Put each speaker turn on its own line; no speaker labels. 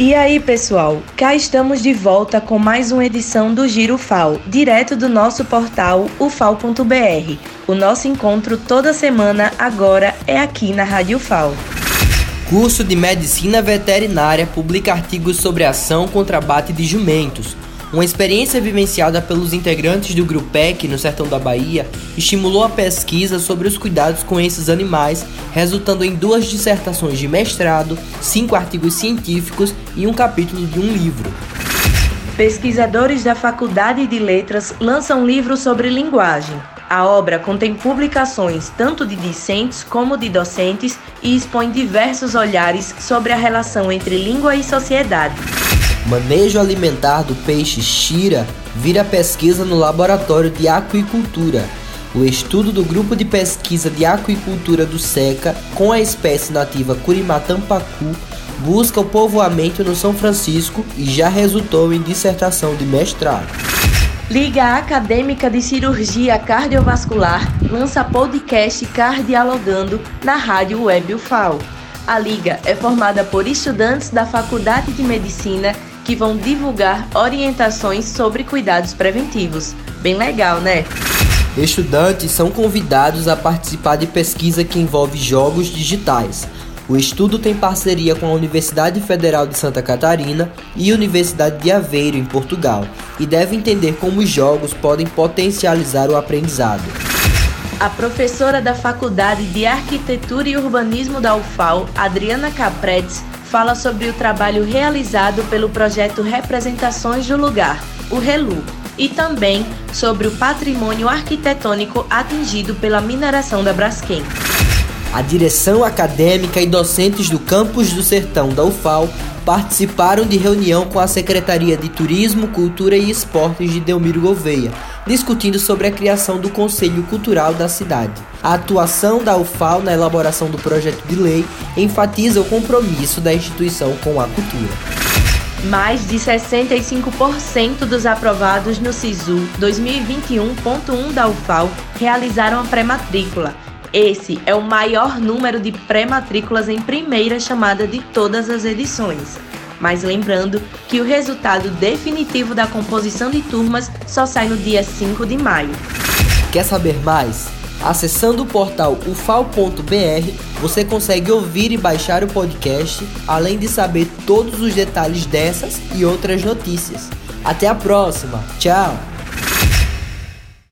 E aí, pessoal, cá estamos de volta com mais uma edição do Giro FAO, direto do nosso portal ufal.br. O nosso encontro toda semana agora é aqui na Rádio FAO.
Curso de Medicina Veterinária publica artigos sobre ação contra abate de jumentos. Uma experiência vivenciada pelos integrantes do Grupec no sertão da Bahia estimulou a pesquisa sobre os cuidados com esses animais, resultando em duas dissertações de mestrado, cinco artigos científicos e um capítulo de um livro.
Pesquisadores da Faculdade de Letras lançam livro sobre linguagem. A obra contém publicações tanto de discentes como de docentes e expõe diversos olhares sobre a relação entre língua e sociedade.
Manejo alimentar do peixe Shira vira pesquisa no Laboratório de Aquicultura. O estudo do Grupo de Pesquisa de Aquicultura do SECA com a espécie nativa Curimatã-pacu busca o povoamento no São Francisco e já resultou em dissertação de mestrado.
Liga Acadêmica de Cirurgia Cardiovascular lança podcast Cardialogando na Rádio Web UFAO. A Liga é formada por estudantes da Faculdade de Medicina que vão divulgar orientações sobre cuidados preventivos. Bem legal, né?
Estudantes são convidados a participar de pesquisa que envolve jogos digitais. O estudo tem parceria com a Universidade Federal de Santa Catarina e Universidade de Aveiro, em Portugal, e deve entender como os jogos podem potencializar o aprendizado.
A professora da Faculdade de Arquitetura e Urbanismo da UFAL, Adriana Capretes, fala sobre o trabalho realizado pelo projeto Representações do Lugar, o RELU, e também sobre o patrimônio arquitetônico atingido pela mineração da Braskem.
A direção acadêmica e docentes do campus do Sertão da UFAL participaram de reunião com a Secretaria de Turismo, Cultura e Esportes de Delmiro Gouveia, discutindo sobre a criação do Conselho Cultural da cidade. A atuação da UFAL na elaboração do projeto de lei enfatiza o compromisso da instituição com a cultura.
Mais de 65% dos aprovados no SISU 2021.1 da UFAL realizaram a pré-matrícula esse é o maior número de pré-matrículas em primeira chamada de todas as edições. Mas lembrando que o resultado definitivo da composição de turmas só sai no dia 5 de maio.
Quer saber mais? Acessando o portal ufal.br, você consegue ouvir e baixar o podcast, além de saber todos os detalhes dessas e outras notícias. Até a próxima! Tchau!